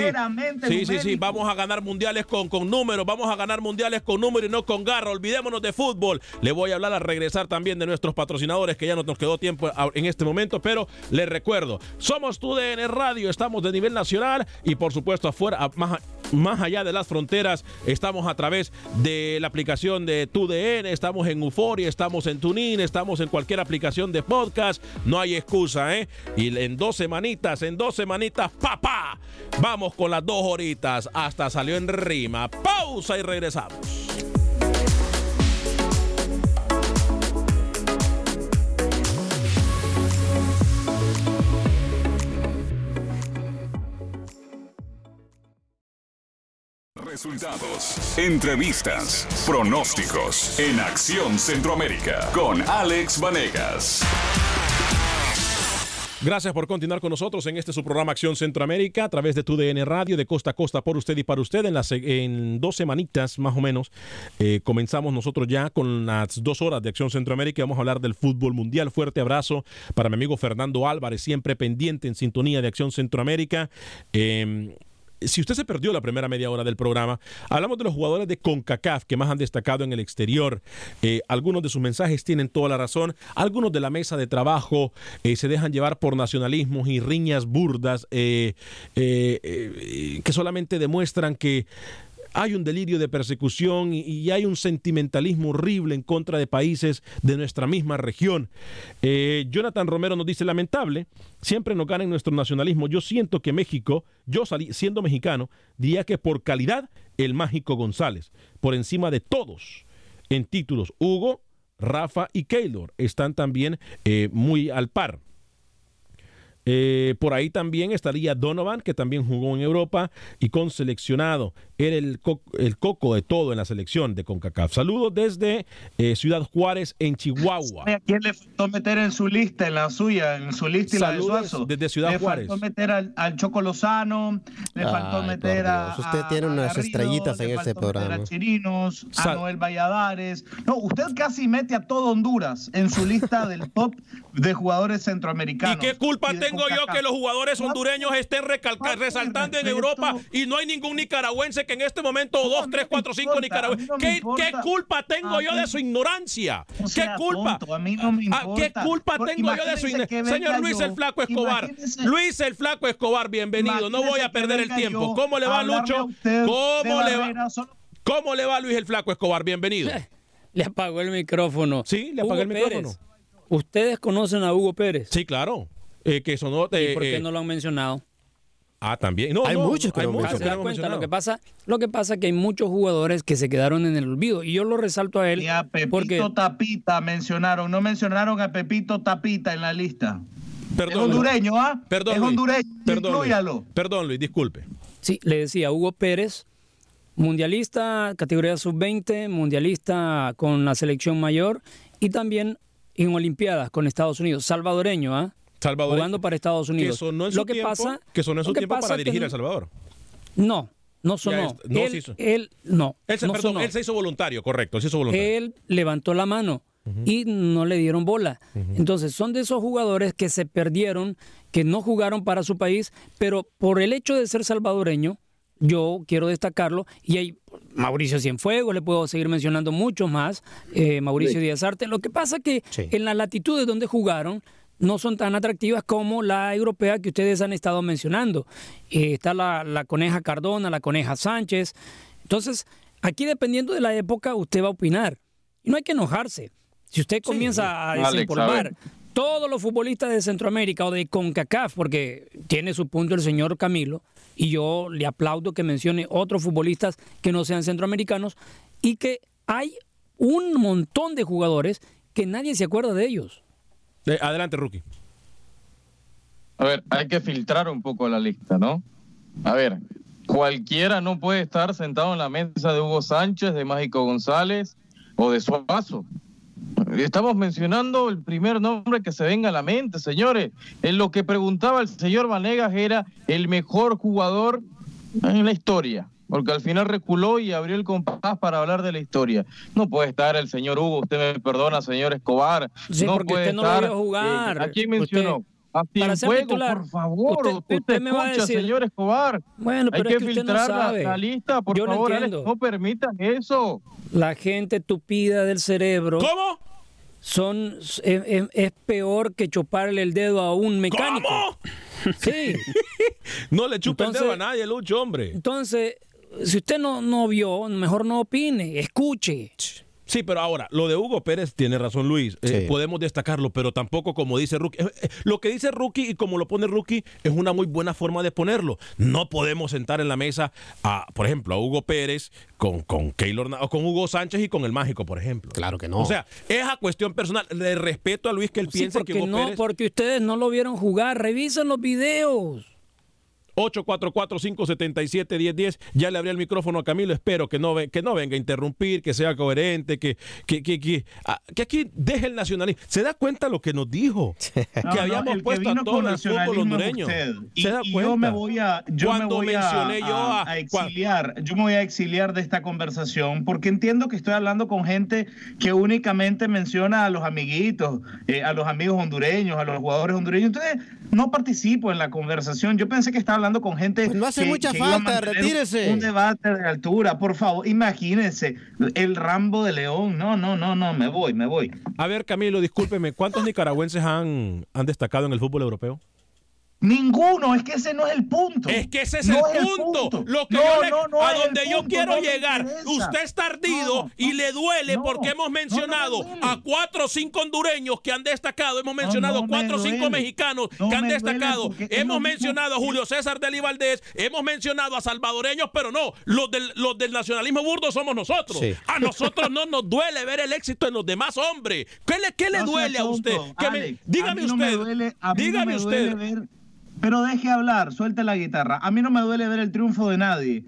Sí, sí, sí. Vamos a ganar mundiales con, con números. Vamos a ganar mundiales con números y no con garra. Olvidémonos de fútbol. Le voy a hablar al regresar también de nuestros patrocinadores, que ya no nos quedó tiempo a- en este momento, pero les recuerdo, somos TUDN Radio, estamos de nivel nacional y por supuesto afuera, a- más, a- más allá de las fronteras, estamos a través de la aplicación de TUDN, estamos en Euforia, estamos en TuneIn, estamos en cualquier aplicación de podcast. No hay excusa, ¿eh? Y en dos semanitas, en dos semanitas, papá, vamos con las dos horitas. Hasta salió en rima. Pausa y regresamos. Resultados, entrevistas, pronósticos en Acción Centroamérica con Alex Vanegas. Gracias por continuar con nosotros en este su programa Acción Centroamérica a través de tu DN Radio de costa a costa por usted y para usted. En, las, en dos semanitas más o menos eh, comenzamos nosotros ya con las dos horas de Acción Centroamérica. Vamos a hablar del fútbol mundial. Fuerte abrazo para mi amigo Fernando Álvarez, siempre pendiente en sintonía de Acción Centroamérica. Eh, si usted se perdió la primera media hora del programa, hablamos de los jugadores de CONCACAF que más han destacado en el exterior. Eh, algunos de sus mensajes tienen toda la razón. Algunos de la mesa de trabajo eh, se dejan llevar por nacionalismos y riñas burdas eh, que solamente demuestran que hay un delirio de persecución y, hay un sentimentalismo horrible en contra de países de nuestra misma región. Eh, Jonathan Romero nos dice, lamentable, siempre nos gana en nuestro nacionalismo. Yo siento que México, yo salí, siendo mexicano, diría que por calidad, el mágico González, por encima de todos en títulos. Hugo, Rafa y Keylor están también eh, muy al par. Eh, por ahí también estaría Donovan, que también jugó en Europa y con seleccionado. Era el, co el coco de todo en la selección de CONCACAF. Saludos desde eh, Ciudad Juárez, en Chihuahua. ¿A quién le faltó meter en su lista, en la suya, en su lista y la de Saludos Suazo? desde Ciudad le Juárez. faltó meter al, al Choco Lozano, le faltó Ay, meter por a. Usted tiene a unas Garrido, estrellitas le en faltó meter programa. A Chirinos, a Sal- Noel Valladares. No, usted casi mete a todo Honduras en su lista del top de jugadores ¿Y centroamericanos. qué culpa y tengo yo que los jugadores hondureños estén resaltando en Europa y no hay ningún nicaragüense que en este momento, o dos, tres, cuatro, cinco importa, a mí nicaragüenses? no me ¿Qué, culpa tengo yo de su ignorancia? No ¿Qué culpa? tonto, a mí no me ¿Qué culpa tengo yo de su ignorancia? Señor Luis yo, el Flaco Escobar. imagínese- Luis el Flaco Escobar, bienvenido. No voy a perder el tiempo. ¿Cómo le va, Lucho? ¿Cómo le va? ¿Cómo le va Luis el Flaco Escobar? Bienvenido. Le apagó el micrófono. Sí, le apagué el Pérez. micrófono. ¿Ustedes conocen a Hugo Pérez? Sí, claro. Eh, que sonó. ¿Y eh, por qué eh, no lo han mencionado? Ah, también. No, Hay no, muchos que hay no muchos que ¿Se no da hemos cuenta? Lo que pasa, lo que pasa es que hay muchos jugadores que se quedaron en el olvido y yo lo resalto a él Y a Pepito porque Tapita mencionaron, no mencionaron a Pepito Tapita en la lista. Perdón, es hondureño, ¿ah? Perdón, es Luis. hondureño, Perdón, Luis. inclúyalo. Perdón, Luis, disculpe. sí, le decía Hugo Pérez, mundialista categoría sub-20, mundialista con la selección mayor y también en Olimpiadas con Estados Unidos, salvadoreño, ¿ah? Salvador. Jugando para Estados Unidos. Que sonó en su lo que tiempo, pasa, que sonó en lo su tiempo para dirigir no- a El Salvador. No, no sonó. es- no él, se hizo. él, no, Él se, no perdón, sonó. él se hizo voluntario, correcto, él se hizo voluntario. Él levantó la mano y no le dieron bola. Entonces, son de esos jugadores que se perdieron, que no jugaron para su país, pero por el hecho de ser salvadoreño, yo quiero destacarlo, y hay Mauricio Cienfuegos, le puedo seguir mencionando muchos más, eh, Mauricio Sí. Díaz Arte. Lo que pasa que Sí. en las latitudes donde jugaron, no son tan atractivas como la europea que ustedes han estado mencionando. Eh, está la, la coneja Cardona, la coneja Sánchez. Entonces, aquí dependiendo de la época, usted va a opinar. Y no hay que enojarse. Si usted comienza a Alex, desempolvar a ver. todos los futbolistas de Centroamérica o de CONCACAF, porque tiene su punto el señor Camilo, y yo le aplaudo que mencione otros futbolistas que no sean centroamericanos, y que hay un montón de jugadores que nadie se acuerda de ellos. Eh, adelante, Rookie. A ver, hay que filtrar un poco la lista, ¿no? A ver, cualquiera no puede estar sentado en la mesa de Hugo Sánchez, de Mágico González o de Suazo. Estamos mencionando el primer nombre que se venga a la mente, señores. En lo que preguntaba el señor Vanegas era el mejor jugador en la historia, porque al final reculó y abrió el compás para hablar de la historia. No puede estar el señor Hugo, usted me perdona, señor Escobar. Sí, no porque puede usted no lo estar, vio jugar. eh, ¿A quién mencionó? Usted- a Cienfuegos, por favor, usted- usted, usted te me va a escucha, decir- señor Escobar. Bueno, Hay pero que es que usted no filtrar la- lista, por Yo favor, Alex, entiendo. no permitan eso. La gente tupida del cerebro. ¿Cómo? Son, es, es- es peor que chuparle el dedo a un mecánico. ¿Cómo? Sí. No le chupe el dedo a nadie, Lucho, hombre. Entonces, si usted no, no vio, mejor no opine, escuche. Sí, pero ahora, lo de Hugo Pérez tiene razón Luis, eh, Sí. podemos destacarlo, pero tampoco como dice Rookie. Eh, eh, Lo que dice Rookie y como lo pone Rookie es una muy buena forma de ponerlo. No podemos sentar en la mesa, a, por ejemplo, a Hugo Pérez con, con Keylor o con Hugo Sánchez y con el Mágico, por ejemplo. Claro que no. O sea, es a cuestión personal. Le respeto a Luis que él Sí, piense que Hugo no, Pérez... porque ustedes no lo vieron jugar. Revisen los videos. 844-577-1010. Ya le abrí el micrófono a Camilo. Espero que no, que no venga a interrumpir, que sea coherente, que, que, que, que, ah, que aquí deje el nacionalismo. ¿Se da cuenta lo que nos dijo? No, que habíamos puesto a vino todo con el fútbol nacionalismo es hondureño. usted. Y, ¿Se da y cuenta? yo me voy a, yo me Cuando voy a- mencioné yo a- a- a exiliar, yo me voy a exiliar de esta conversación porque entiendo que estoy hablando con gente que únicamente menciona a los amiguitos, eh, a los amigos hondureños, a los jugadores hondureños. Entonces, no participo en la conversación. Yo pensé que estaba hablando con gente Pues no hace que- mucha que falta, retírese. Un debate de altura, por favor, imagínense el Rambo de León. No, no, no, no, me voy, me voy. A ver, Camilo, discúlpeme. ¿Cuántos nicaragüenses han, han destacado en el fútbol europeo? Ninguno, es que ese no es el punto. Es que ese es No el, punto. Lo que No, yo le- no, no a es donde yo punto, quiero llegar. Usted está ardido No, y le duele no, porque hemos mencionado no me duele. a cuatro o cinco hondureños que han destacado. Hemos mencionado no me cuatro o cinco mexicanos No que han destacado. es Hemos mencionado a Julio César Deli Valdés. Hemos mencionado a salvadoreños, pero no. Los del, los del nacionalismo burdo somos nosotros. Sí. A nosotros no nos duele ver el éxito en los demás hombres. ¿Qué le, qué le duele a usted? me- dígame a mí no usted. me duele- a mí no dígame me usted. Pero deje hablar, suelte la guitarra. A mí no me duele ver el triunfo de nadie.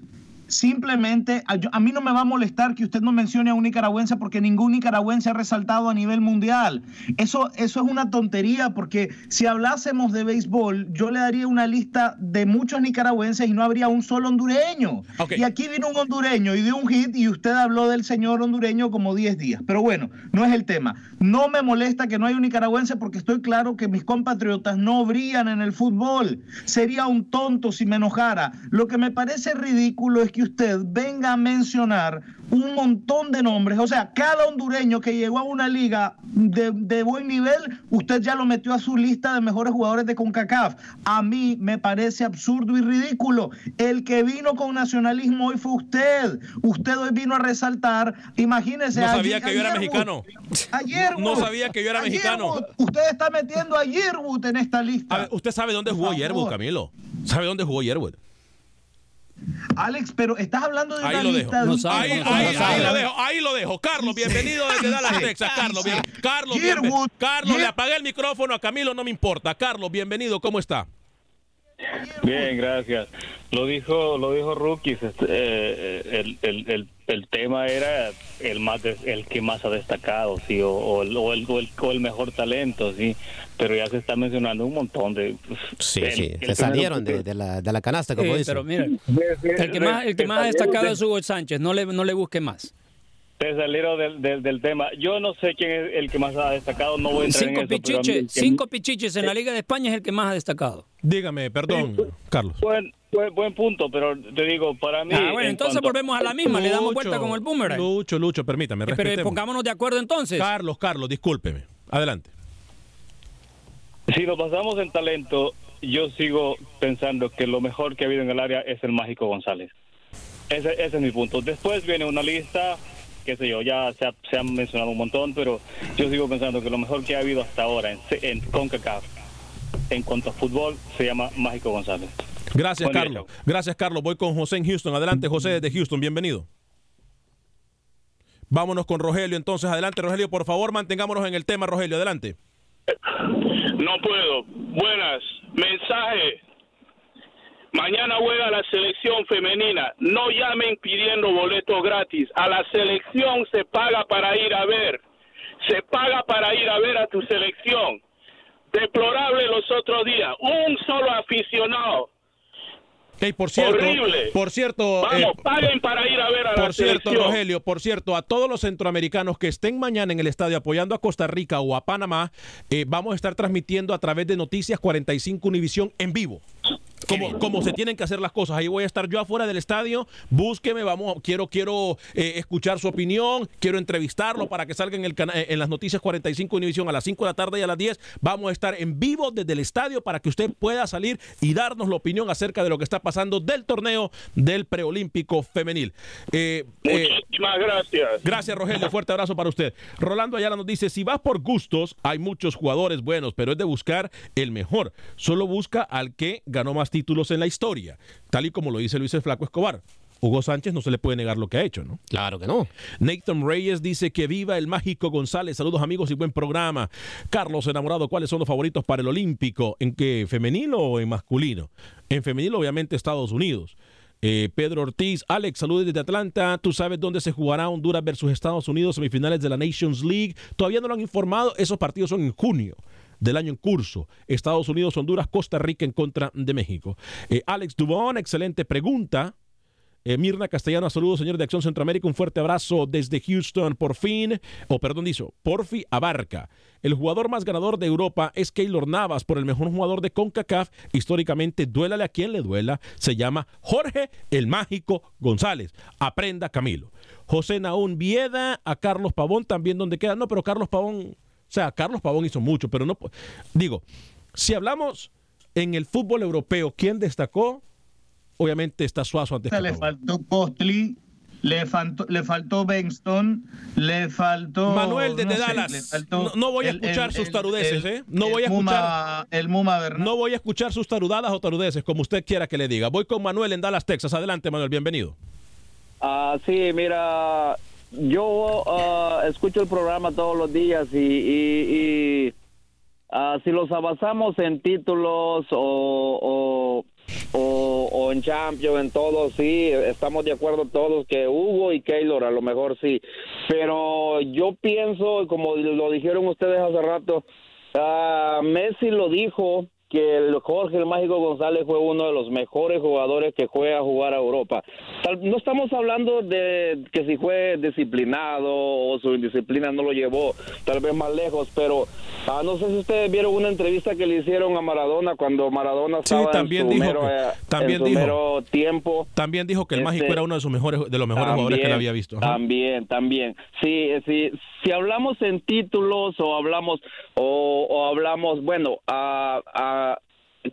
Simplemente, a, yo- a mí no me va a molestar que usted no mencione a un nicaragüense porque ningún nicaragüense ha resaltado a nivel mundial. Eso, eso es una tontería porque si hablásemos de béisbol, yo le daría una lista de muchos nicaragüenses y no habría un solo hondureño. Y aquí vino un hondureño y dio un hit y usted habló del señor hondureño como 10 días. Pero bueno, no es el tema. No me molesta que no haya un nicaragüense porque estoy claro que mis compatriotas no brillan en el fútbol. Sería un tonto si me enojara. Lo que me parece ridículo es que usted venga a mencionar un montón de nombres. O sea, cada hondureño que llegó a una liga de, de buen nivel, usted ya lo metió a su lista de mejores jugadores de CONCACAF. A mí me parece absurdo y ridículo. El que vino con nacionalismo hoy fue usted. Usted hoy vino a resaltar, imagínese. No sabía que yo era mexicano. A Yearwood. No sabía que yo era mexicano. Usted está metiendo a Yearwood en esta lista. A ver, usted sabe dónde jugó. Yerwood, Camilo. ¿Sabe dónde jugó Yerwood? Alex, pero estás hablando de Ahí una lo dejo. lista de No un- sabe, Ahí, no sabe. ahí, no ahí lo dejo, ahí lo dejo. Carlos, bienvenido desde Dallas, Texas. Carlos, bien. Carlos, Carlos, le apagué el micrófono a Camilo, no me importa. Carlos, bienvenido, ¿cómo está? Bien, gracias. Lo dijo, lo dijo Rookies. este, eh, el, el, el, el tema era el más, des- el que más ha destacado, sí, o, o el, o, el, o el- o el mejor talento, sí. Pero ya se está mencionando un montón de. pues, Sí, el- sí, el se salieron de, de la, de la canasta, como Eh, dice. pero mira, el que más, el que más ha destacado es Hugo Sánchez. No le, no le busque más. Se salieron del, del, del tema. Yo no sé quién es el que más ha destacado. No voy a entrar Cinco en eso. mí pichiches, cinco pichiches en la Liga de España es el que más ha destacado. Dígame, perdón, Carlos. Buen, buen, buen punto, pero te digo, para mí. Ah, bueno, en entonces cuanto- volvemos a la misma, le damos vuelta con el boomerang. Lucho, Lucho, permítame, Eh, Pero respetemos. pongámonos de acuerdo entonces. Carlos, Carlos, discúlpeme. Adelante. Si nos basamos en talento, yo sigo pensando que lo mejor que ha habido en el área es el Mágico González. Ese, ese es mi punto. Después viene una lista, qué sé yo, ya se, ha- se han mencionado un montón, pero yo sigo pensando que lo mejor que ha habido hasta ahora en, en CONCACAF en cuanto a fútbol se llama Mágico González. Gracias, Buen día, Carlos. Gracias, Carlos. Voy con José en Houston. Adelante, José, desde Houston. Bienvenido. Vámonos con Rogelio. Entonces, adelante, Rogelio. Por favor, mantengámonos en el tema, Rogelio. Adelante. No puedo. Buenas. Mensaje. Mañana juega la selección femenina. No llamen pidiendo boletos gratis. A la selección se paga para ir a ver. Se paga para ir a ver a tu selección. Deplorable los otros días. Un solo aficionado. Ey, por cierto, Horrible. por cierto, Vamos, eh, paguen para ir a ver a la por cierto, selección. Rogelio, por cierto, a todos los centroamericanos que estén mañana en el estadio apoyando a Costa Rica o a Panamá, eh, vamos a estar transmitiendo a través de Noticias 45 Univisión en vivo. Como, como se tienen que hacer las cosas. Ahí voy a estar yo afuera del estadio. Búsqueme, vamos, quiero, quiero eh, escuchar su opinión, quiero entrevistarlo para que salga en, el cana- en las noticias 45 Univisión a las 5 de la tarde y a las 10. Vamos a estar en vivo desde el estadio para que usted pueda salir y darnos la opinión acerca de lo que está pasando del torneo del preolímpico femenil. Eh, eh, Muchísimas gracias. Gracias, Rogelio. Fuerte abrazo para usted. Rolando Ayala nos dice: si vas por gustos, hay muchos jugadores buenos, pero es de buscar el mejor. Solo busca al que ganó más títulos en la historia, tal y como lo dice Luis el Flaco Escobar. Hugo Sánchez no se le puede negar lo que ha hecho, ¿no? Claro que no. Nathan Reyes dice que viva el mágico González. Saludos amigos y buen programa. Carlos Enamorado, ¿cuáles son los favoritos para el Olímpico? ¿En qué? ¿Femenino o en masculino? En femenino, obviamente, Estados Unidos. Eh, Pedro Ortiz, Alex, saludos desde Atlanta. ¿Tú sabes dónde se jugará Honduras versus Estados Unidos, semifinales de la Nations League? Todavía no lo han informado. Esos partidos son en junio del año en curso. Estados Unidos, Honduras, Costa Rica en contra de México. Eh, Alex Dubón, excelente pregunta. Eh, Mirna Castellano, saludos, señores de Acción Centroamérica. Un fuerte abrazo desde Houston. Por fin, o perdón, dice, Porfi Abarca. El jugador más ganador de Europa es Keylor Navas por el mejor jugador de CONCACAF. Históricamente, duélale a quien le duela. Se llama Jorge el Mágico González. Aprenda Camilo. José Naún Vieda, a Carlos Pavón también donde queda. No, pero Carlos Pavón, o sea, Carlos Pavón hizo mucho, pero no. Digo, si hablamos en el fútbol europeo, ¿quién destacó? Obviamente está Suazo antes que Le Pavón. faltó Costly, le faltó, le faltó Benston, le faltó. Manuel desde no sé, Dallas. no, no voy a escuchar el- sus tarudeces, el- ¿eh? No voy a Muma- escuchar. El Muma Bernal. No voy a escuchar sus tarudadas o tarudeces, como usted quiera que le diga. Voy con Manuel en Dallas, Texas. Adelante, Manuel, bienvenido. Ah, sí, mira, yo ah, escucho el programa todos los días y, y- y, ah, si los avanzamos en títulos o, o, o- o en Champions, en todo, sí, estamos de acuerdo todos que Hugo y Keylor a lo mejor sí, pero yo pienso, como lo dijeron ustedes hace rato, ah, Messi lo dijo que el Jorge el Mágico González fue uno de los mejores jugadores que juega a jugar a Europa. No estamos hablando de que si fue disciplinado o su indisciplina no lo llevó tal vez más lejos, pero ah, no sé si ustedes vieron una entrevista que le hicieron a Maradona cuando Maradona Sí, estaba también en su, dijo mero, que- eh, también en su dijo. mero tiempo. También dijo que el Este, Mágico era uno de sus mejores, de los mejores jugadores que le había visto. Ajá. También, también. Sí, sí, si hablamos en títulos o hablamos o, o hablamos, bueno, a, a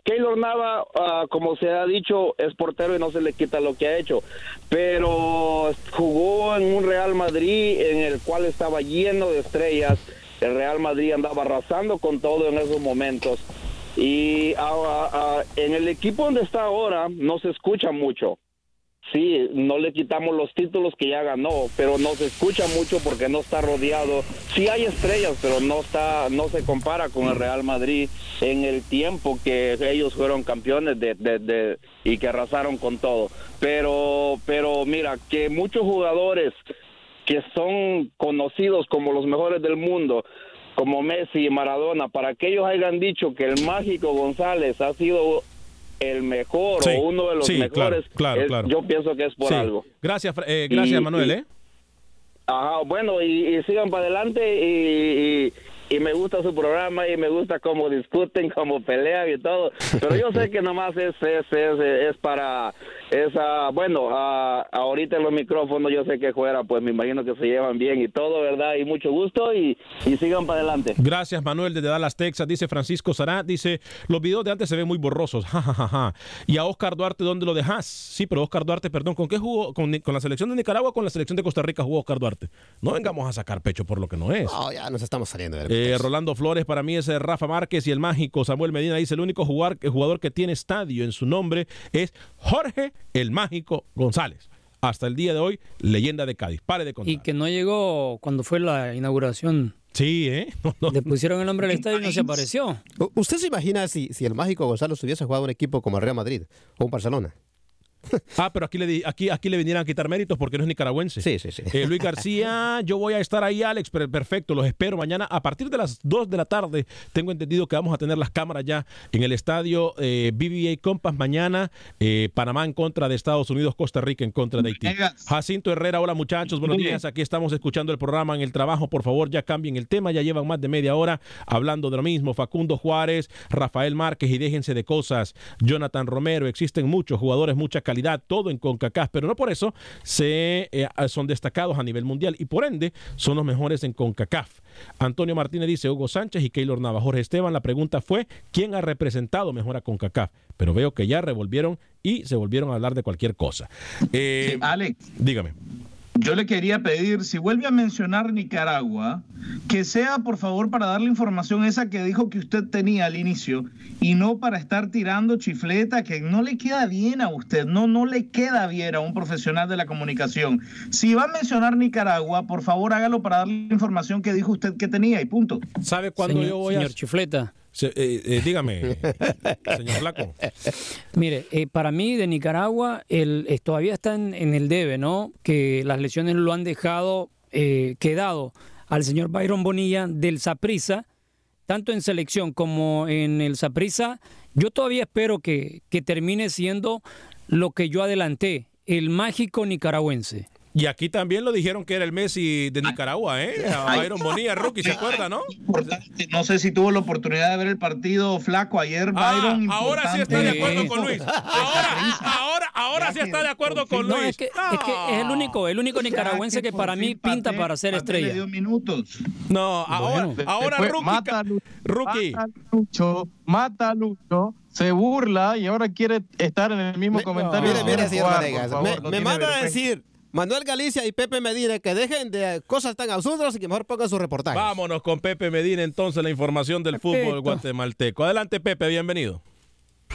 Keylor Nava, ah, como se ha dicho, es portero y no se le quita lo que ha hecho, pero jugó en un Real Madrid en el cual estaba lleno de estrellas. El Real Madrid andaba arrasando con todo en esos momentos. Y ah, ah, en el equipo donde está ahora no se escucha mucho. Sí, no le quitamos los títulos que ya ganó, pero no se escucha mucho porque no está rodeado. Sí hay estrellas, pero no está, no se compara con el Real Madrid en el tiempo que ellos fueron campeones de, de- de- y que arrasaron con todo. Pero, pero mira que muchos jugadores que son conocidos como los mejores del mundo, como Messi y Maradona, para que ellos hayan dicho que el mágico González ha sido el mejor Sí, o uno de los sí, claro, mejores, claro, es- claro. yo pienso que es por Sí. algo. Gracias, eh, gracias Y- Manuel. y- ¿eh? Ajá, bueno, y, y sigan para adelante y, y- me gusta su programa y me gusta cómo discuten, cómo pelean y todo. Pero yo sé que nomás es, es, es, es para esa, bueno, ah, ahorita en los micrófonos yo sé que fuera, pues me imagino que se llevan bien y todo, ¿verdad? Y mucho gusto y, y sigan para adelante. Gracias, Manuel, desde Dallas, Texas. Dice Francisco Sará, dice, los videos de antes se ven muy borrosos. Ja, ja, ja, ja. Y a Oscar Duarte, ¿dónde lo dejas? Sí, pero Oscar Duarte, perdón, ¿con qué jugó? ¿Con, con la selección de Nicaragua o con la selección de Costa Rica jugó Oscar Duarte? No vengamos a sacar pecho por lo que no es. No, ya nos estamos saliendo del Eh, Rolando Flores, para mí es eh, Rafa Márquez y el mágico Samuel Medina dice, el único jugar- el jugador que tiene estadio en su nombre es Jorge el Mágico González. Hasta el día de hoy, leyenda de Cádiz. Pare de contar. Y que no llegó cuando fue la inauguración. Sí, ¿eh? Le pusieron el nombre al estadio y no se apareció. ¿Usted se imagina si, si el mágico Gonzalo hubiese jugado un equipo como el Real Madrid o un Barcelona? Ah, pero aquí le, di- aquí, aquí le vinieran a quitar méritos porque no es nicaragüense. Sí, sí, sí. Eh, Luis García, yo voy a estar ahí, Alex, per- perfecto, los espero mañana a partir de las 2 de la tarde. Tengo entendido que vamos a tener las cámaras ya en el estadio eh, BBA Compass mañana, eh, Panamá en contra de Estados Unidos, Costa Rica en contra de Haití. Jacinto Herrera, hola muchachos, buenos días, aquí estamos escuchando el programa en el trabajo, por favor ya cambien el tema, ya llevan más de media hora hablando de lo mismo. Facundo Juárez, Rafael Márquez y déjense de cosas. Jonathan Romero, existen muchos jugadores, mucha calidad, todo en CONCACAF, pero no por eso se, eh, son destacados a nivel mundial y por ende son los mejores en CONCACAF. Antonio Martínez dice Hugo Sánchez y Keylor Nava. Jorge Esteban, la pregunta fue ¿quién ha representado mejor a CONCACAF? Pero veo que ya revolvieron y se volvieron a hablar de cualquier cosa. Eh, Alex. Dígame. Yo le quería pedir, si vuelve a mencionar Nicaragua, que sea por favor para darle información esa que dijo que usted tenía al inicio y no para estar tirando chifleta que no le queda bien a usted, no, no le queda bien a un profesional de la comunicación. Si va a mencionar Nicaragua, por favor hágalo para darle la información que dijo usted que tenía y punto. ¿Sabe cuándo Señor- yo voy a...? señor Chifleta. Se- eh, eh, dígame, señor Flaco. Mire, eh, para mí de Nicaragua el, eh, todavía está en, en el debe, ¿no? Que las lesiones lo han dejado eh, quedado al señor Byron Bonilla del Saprissa, tanto en selección como en el Saprissa. Yo todavía espero que, que termine siendo lo que yo adelanté, el mágico nicaragüense. Y aquí también lo dijeron que era el Messi de Nicaragua, ¿eh? A Byron Bonilla, rookie, ¿se acuerda, no? No sé si tuvo la oportunidad de ver el partido flaco ayer, Ah, Byron. ahora sí está de acuerdo con Luis. Ahora, ahora, ahora sí está de acuerdo con No, Luis. es que, es que es el único, el único nicaragüense que para mí pinta para ser estrella. minutos. No, ahora, Bueno. ahora Después rookie, mata rookie. mata Lucho, mata a Lucho, se burla y ahora quiere estar en el mismo comentario. Mire, mire, señor Vanegas, me, no me manda a decir Manuel Galicia y Pepe Medina que dejen de cosas tan absurdas y que mejor pongan sus reportajes. Vámonos con Pepe Medina entonces la información del fútbol guatemalteco. Adelante Pepe, bienvenido.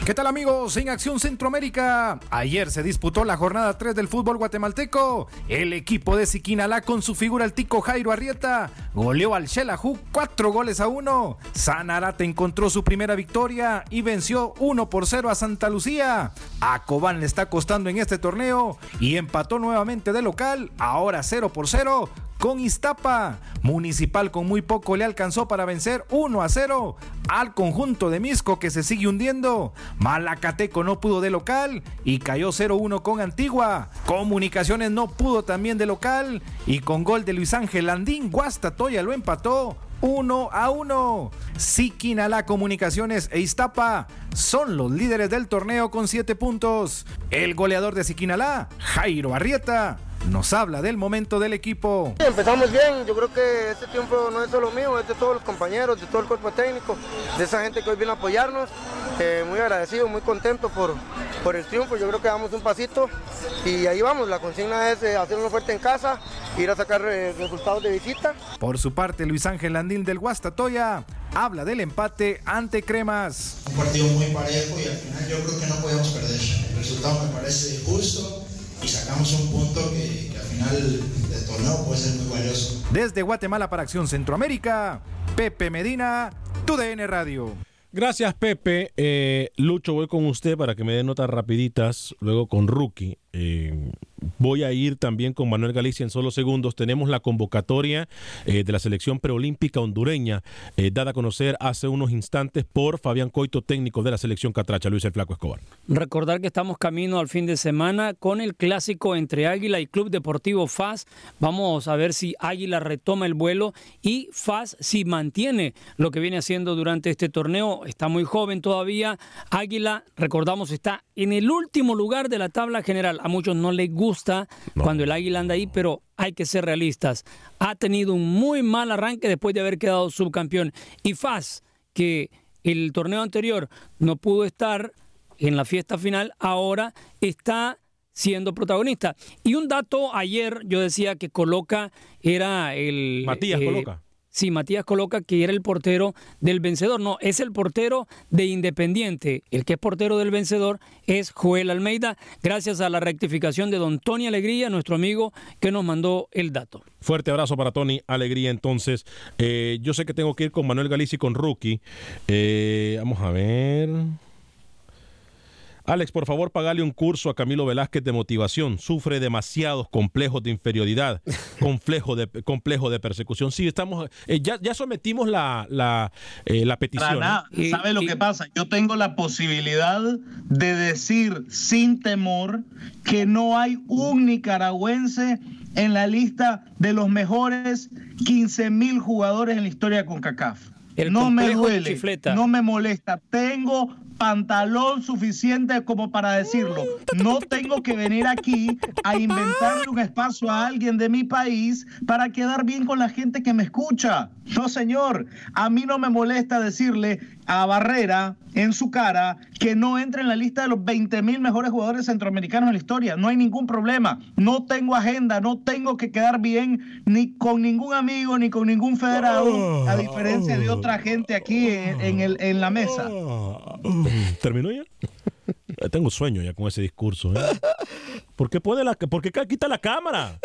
¿Qué tal amigos? En Acción Centroamérica. Ayer se disputó la jornada 3 del fútbol guatemalteco. El equipo de Siquinalá con su figura el tico Jairo Arrieta goleó al Xelajú 4 goles a 1. Sanarate encontró su primera victoria y venció 1 por 0 a Santa Lucía. A Cobán le está costando en este torneo y empató nuevamente de local, ahora 0 por 0 con Iztapa. Municipal con muy poco le alcanzó para vencer 1 a 0 al conjunto de Misco que se sigue hundiendo. Malacateco no pudo de local y cayó 0-1 con Antigua. Comunicaciones no pudo también de local y con gol de Luis Ángel Landín, Guastatoya lo empató 1 a 1. Siquinalá Comunicaciones e Iztapa son los líderes del torneo con 7 puntos. El goleador de Siquinalá, Jairo Arrieta, nos habla del momento del equipo. Empezamos bien, yo creo que este tiempo no es solo mío, es de todos los compañeros, de todo el cuerpo técnico, de esa gente que hoy viene a apoyarnos. Eh, muy agradecido, muy contento por, por el triunfo, yo creo que damos un pasito y ahí vamos, la consigna es eh, hacerlo fuerte en casa, ir a sacar eh, resultados de visita. Por su parte, Luis Ángel Landín del Guastatoya habla del empate ante Cremas. un partido muy parejo y al final yo creo que no podíamos perder. El resultado me parece justo y sacamos un punto que, que al final del torneo puede ser muy valioso. Desde Guatemala para Acción Centroamérica, Pepe Medina, TUDN Radio. Gracias, Pepe. Eh, Lucho, voy con usted para que me dé notas rapiditas, luego con Rookie. Eh, voy a ir también con Manuel Galicia en solo segundos. Tenemos la convocatoria eh, de la selección preolímpica hondureña, eh, dada a conocer hace unos instantes por Fabián Coito, técnico de la selección Catracha, Luis el Flaco Escobar. Recordar que estamos camino al fin de semana con el clásico entre Águila y Club Deportivo FAS. Vamos a ver si Águila retoma el vuelo y FAS si mantiene lo que viene haciendo durante este torneo. Está muy joven todavía. Águila, recordamos, está en el último lugar de la tabla general. A muchos no les gusta cuando el Águila anda ahí, pero hay que ser realistas. Ha tenido un muy mal arranque después de haber quedado subcampeón. Y FAS, que el torneo anterior no pudo estar en la fiesta final, ahora está siendo protagonista. Y un dato, ayer yo decía que Coloca era el... Matías eh, Coloca. Sí, Matías coloca que era el portero del vencedor. No, es el portero de Independiente. El que es portero del vencedor es Joel Almeida, gracias a la rectificación de don Tony Alegría, nuestro amigo que nos mandó el dato. Fuerte abrazo para Tony Alegría. Entonces, eh, yo sé que tengo que ir con Manuel Galicia y con Rookie. Eh, vamos a ver. Alex, por favor, pagale un curso a Camilo Velázquez de motivación. Sufre demasiados complejos de inferioridad, complejo de, complejo de persecución. Sí, estamos, eh, ya, ya sometimos la, la, eh, la petición. ¿eh? ¿sabe lo que pasa? Yo tengo la posibilidad de decir sin temor que no hay un nicaragüense en la lista de los mejores 15 mil jugadores en la historia con No me duele, chifleta. no me molesta. Tengo pantalón suficiente como para decirlo. No tengo que venir aquí a inventarle un espacio a alguien de mi país para quedar bien con la gente que me escucha. No, señor, a mí no me molesta decirle a Barrera en su cara que no entre en la lista de los 20 mil mejores jugadores centroamericanos en la historia. No hay ningún problema. No tengo agenda, no tengo que quedar bien ni con ningún amigo ni con ningún federado, a diferencia de otra gente aquí en, el, en la mesa. ¿Terminó ya? Eh, Tengo sueño ya con ese discurso. ¿eh? ¿Por qué pone la, qué quita la cámara?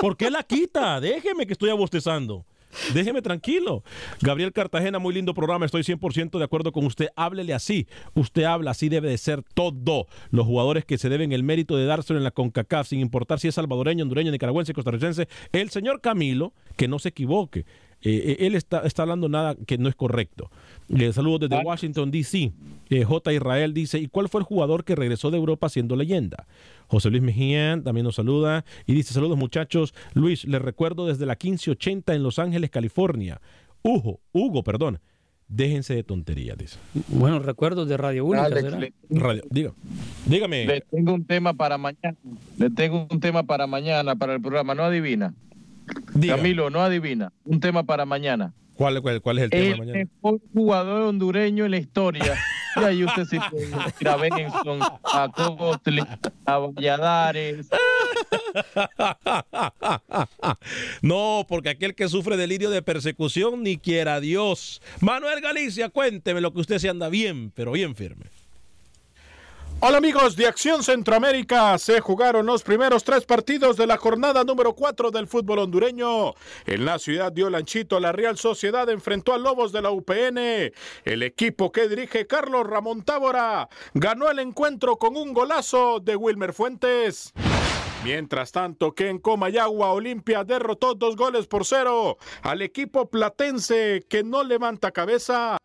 ¿Por qué la quita? Déjeme que estoy abostezando. Déjeme tranquilo. Gabriel Cartagena, muy lindo programa. Estoy 100% de acuerdo con usted. Háblele así. Usted habla así, debe de ser todo. Los jugadores que se deben el mérito de dárselo en la CONCACAF, sin importar si es salvadoreño, hondureño, nicaragüense, costarricense. El señor Camilo, que no se equivoque. Eh, eh, él está, está hablando nada que no es correcto. Eh, saludos desde Washington, D.C. Eh, J. Israel dice, ¿y cuál fue el jugador que regresó de Europa siendo leyenda? José Luis Mejía también nos saluda y dice, saludos muchachos. Luis, les recuerdo desde la 1580 en Los Ángeles, California. Hugo, Hugo, perdón. Déjense de tonterías, dice. Bueno, recuerdos de Radio Única. Alex, ¿será? le- Radio, diga. Dígame. Le tengo un tema para mañana. Le tengo un tema para mañana, para el programa. No adivina. Camilo, no adivina. Un tema para mañana. ¿Cuál, cuál, cuál es el tema de El mañana? mejor jugador hondureño en la historia. Y ahí usted sí puede ir a Benson, a Costly, a Valladares. no, porque aquel que sufre delirio de persecución ni quiera Dios. Manuel Galicia, cuénteme lo que usted se anda bien, pero bien firme. Hola amigos de Acción Centroamérica, se jugaron los primeros tres partidos de la jornada número 4 del fútbol hondureño. En la ciudad de Olanchito, la Real Sociedad enfrentó a Lobos de la UPN. El equipo que dirige Carlos Ramón Tábora ganó el encuentro con un golazo de Wilmer Fuentes. Mientras tanto que en Comayagua Olimpia derrotó dos goles por cero al equipo platense que no levanta cabeza.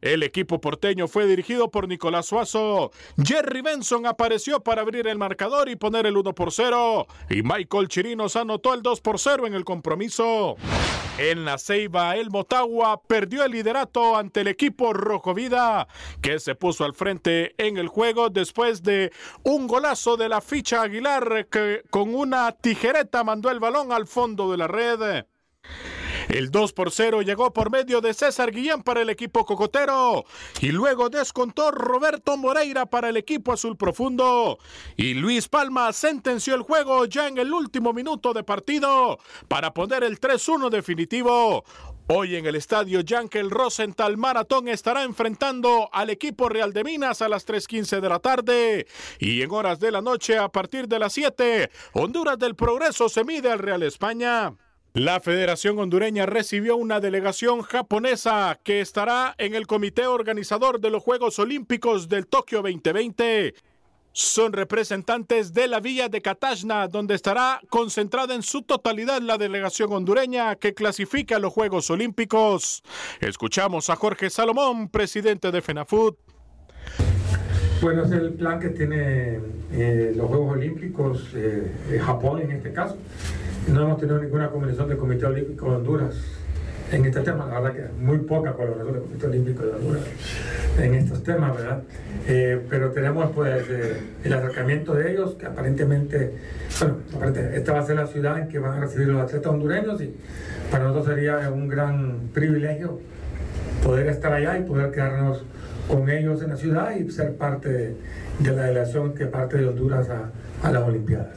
El equipo porteño fue dirigido por Nicolás Suazo. Jerry Benson apareció para abrir el marcador y poner el 1 por 0. Y Michael Chirinos anotó el 2 por 0 en el compromiso. En la Ceiba, el Motagua perdió el liderato ante el equipo Rojo Vida, que se puso al frente en el juego después de un golazo de la ficha Aguilar que con una tijereta mandó el balón al fondo de la red. El 2 por 0 llegó por medio de César Guillén para el equipo cocotero y luego descontó Roberto Moreira para el equipo azul profundo y Luis Palma sentenció el juego ya en el último minuto de partido para poner el 3-1 definitivo. Hoy en el estadio Yankel Rosenthal Maratón estará enfrentando al equipo Real de Minas a las 3.15 de la tarde y en horas de la noche a partir de las 7 Honduras del Progreso se mide al Real España. La Federación Hondureña recibió una delegación japonesa que estará en el comité organizador de los Juegos Olímpicos del Tokio 2020. son representantes de la villa de Catashna, donde estará concentrada en su totalidad la delegación hondureña que clasifica a los Juegos Olímpicos. Escuchamos a Jorge Salomón, presidente de FENAFUT. Bueno, es el plan que tiene eh, los Juegos Olímpicos, eh, Japón en este caso. No hemos tenido ninguna convención del Comité Olímpico de Honduras en este tema. La verdad que muy poca colaboración del Comité Olímpico de Honduras en estos temas, ¿verdad? Eh, pero tenemos pues eh, el acercamiento de ellos, que aparentemente, bueno, esta va a ser la ciudad en que van a recibir los atletas hondureños y para nosotros sería un gran privilegio poder estar allá y poder quedarnos con ellos en la ciudad y ser parte de, la delegación que parte de Honduras a, las Olimpiadas.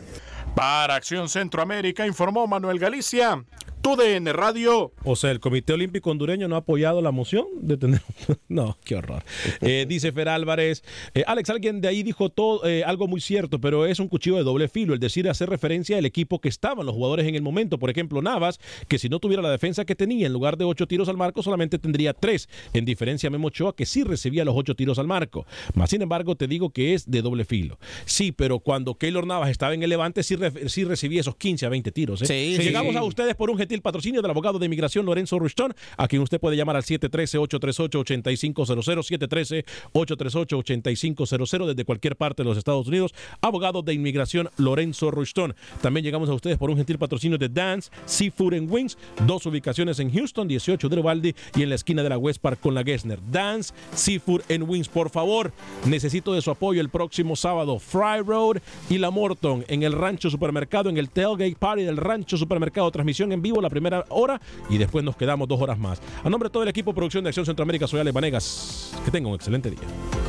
Para Acción Centroamérica informó Manuel Galicia. TUDN Radio. O sea, el Comité Olímpico Hondureño no ha apoyado la moción de tener. no, qué horror. Eh, dice Fer Álvarez. Eh, Alex, alguien de ahí dijo todo, eh, algo muy cierto, pero es un cuchillo de doble filo. El decir hacer referencia al equipo que estaban los jugadores en el momento. Por ejemplo, Navas, que si no tuviera la defensa que tenía, en lugar de ocho tiros al marco, solamente tendría tres. En diferencia a Memo Ochoa, que sí recibía los ocho tiros al marco. Más sin embargo, te digo que es de doble filo. Sí, pero cuando Keylor Navas estaba en el Levante, sí, sí recibía esos 15 a 20 tiros. Sí, Llegamos a ustedes por un gentil patrocinio del abogado de inmigración Lorenzo Rushton, a quien usted puede llamar al 713-838-8500, 713-838-8500 desde cualquier parte de los Estados Unidos. Abogado de inmigración Lorenzo Rushton. También llegamos a ustedes por un gentil patrocinio de Dance, Seafood and Wings, dos ubicaciones en Houston, 18 de Uvalde y en la esquina de la West Park con la Gessner. Dance, Seafood and Wings, por favor, necesito de su apoyo el próximo sábado. Fry Road y la Morton en el Rancho Supermercado, en el Tailgate Party del Rancho Supermercado. Transmisión en vivo la primera hora y después nos quedamos dos horas más. A nombre de todo el equipo de producción de Acción Centroamérica, soy Ale. Que tenga un excelente día.